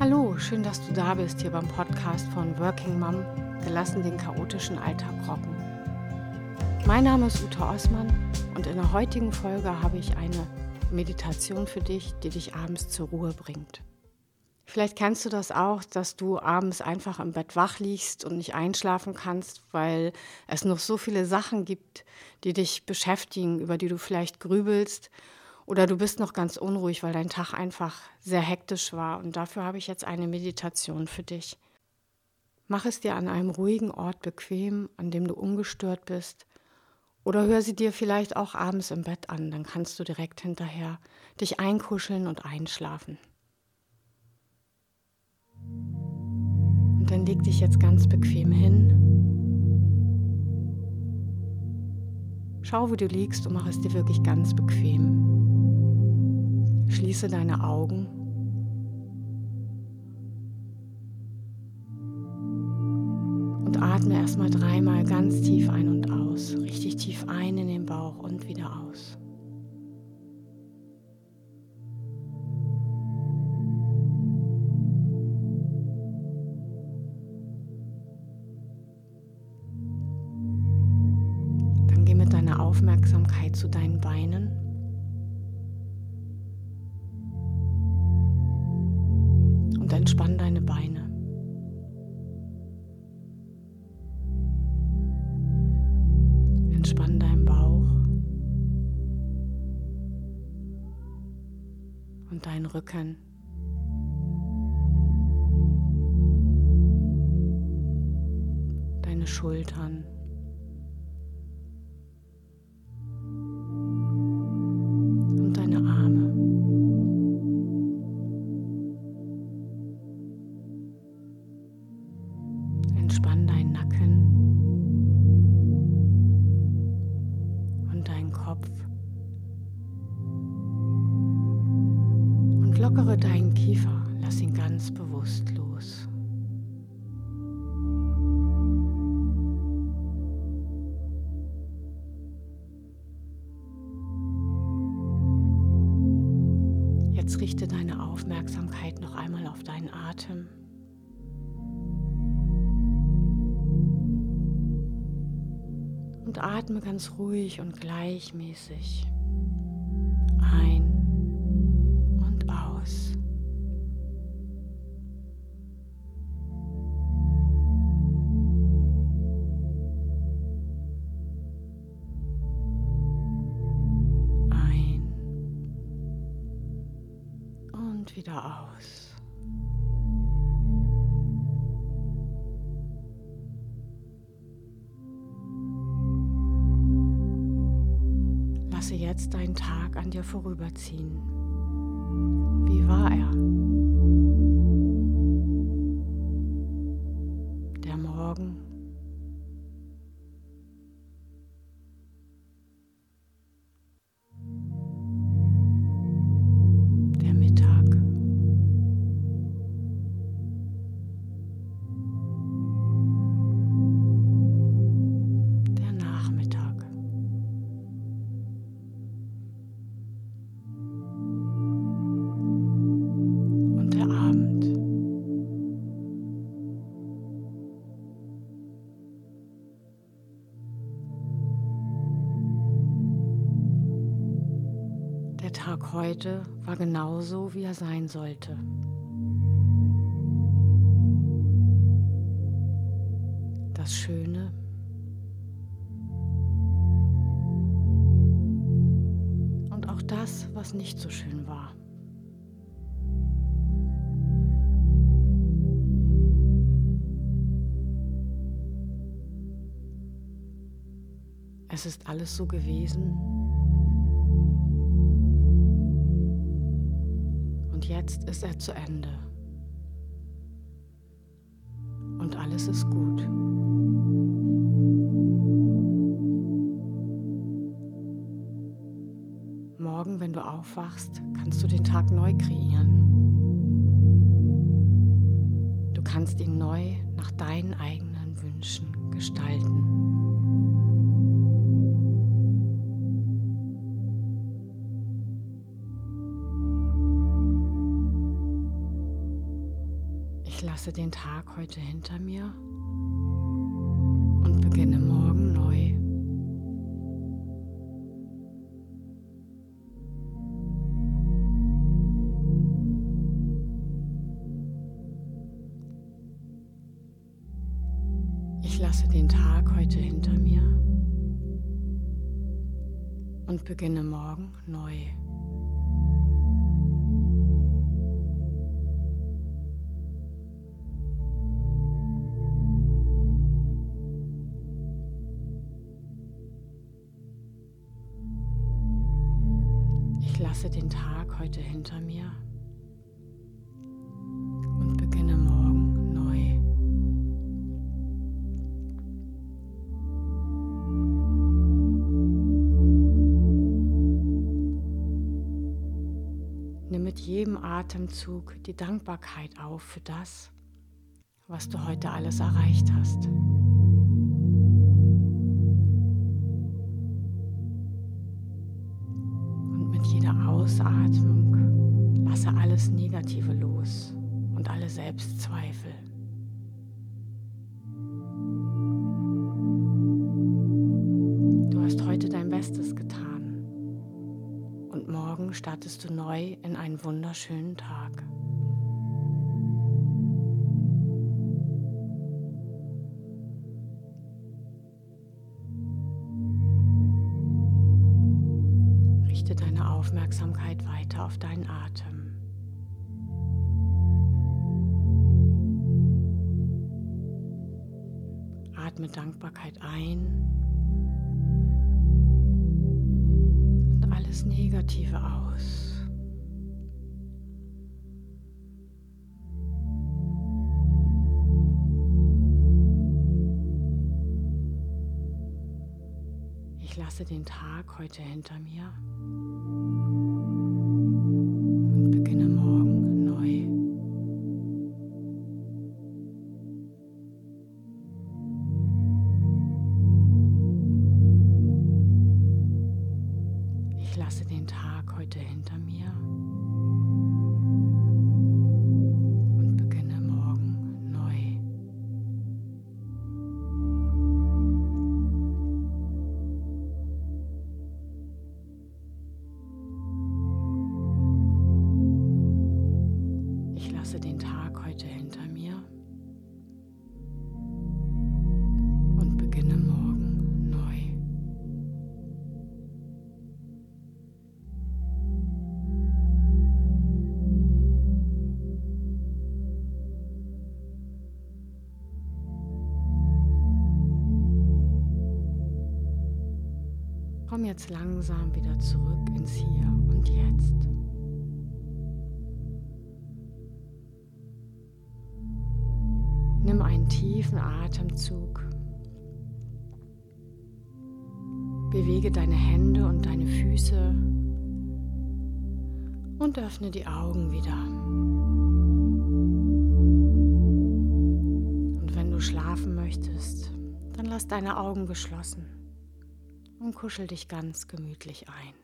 Hallo, schön, dass du da bist hier beim Podcast von Working Mom, gelassen den chaotischen Alltag rocken. Mein Name ist Uta Osman und in der heutigen Folge habe ich eine Meditation für dich, die dich abends zur Ruhe bringt. Vielleicht kennst du das auch, dass du abends einfach im Bett wach liegst und nicht einschlafen kannst, weil es noch so viele Sachen gibt, die dich beschäftigen, über die du vielleicht grübelst oder du bist noch ganz unruhig, weil dein Tag einfach sehr hektisch war. Und dafür habe ich jetzt eine Meditation für dich. Mach es dir an einem ruhigen Ort bequem, an dem du ungestört bist. Oder hör sie dir vielleicht auch abends im Bett an, dann kannst du direkt hinterher dich einkuscheln und einschlafen. Und dann leg dich jetzt ganz bequem hin. Schau, wo du liegst und mach es dir wirklich ganz bequem. Schließe deine Augen. Und atme erstmal dreimal ganz tief ein und aus. Richtig tief ein in den Bauch und wieder aus. Dann geh mit deiner Aufmerksamkeit zu deinen Beinen. Entspann deine Beine. Entspann deinen Bauch und deinen Rücken. Deine Schultern. Lockere deinen Kiefer, lass ihn ganz bewusst los. Jetzt richte deine Aufmerksamkeit noch einmal auf deinen Atem. Und atme ganz ruhig und gleichmäßig ein wieder aus. Lasse jetzt deinen Tag an dir vorüberziehen. Wie war er? Der Morgen. Tag heute war genauso, wie er sein sollte. Das Schöne und auch das, was nicht so schön war. Es ist alles so gewesen, Jetzt ist er zu Ende. Und alles ist gut. Morgen, wenn du aufwachst, kannst du den Tag neu kreieren. Du kannst ihn neu nach deinen eigenen Wünschen gestalten. Lasse den Tag heute hinter mir und beginne morgen neu. Ich lasse den Tag heute hinter mir und beginne morgen neu. Lasse den Tag heute hinter mir und beginne morgen neu. Nimm mit jedem Atemzug die Dankbarkeit auf für das, was du heute alles erreicht hast. Alles Negative los und alle Selbstzweifel. Du hast heute dein Bestes getan und morgen startest du neu in einen wunderschönen Tag. Aufmerksamkeit weiter auf deinen Atem. Atme Dankbarkeit ein und alles Negative aus. Ich lasse den Tag heute hinter mir. Lasse den Tag heute hinter mir jetzt langsam wieder zurück ins Hier und Jetzt. Nimm einen tiefen Atemzug. Bewege deine Hände und deine Füße und öffne die Augen wieder. Und wenn du schlafen möchtest, dann lass deine Augen geschlossen und kuschel dich ganz gemütlich ein.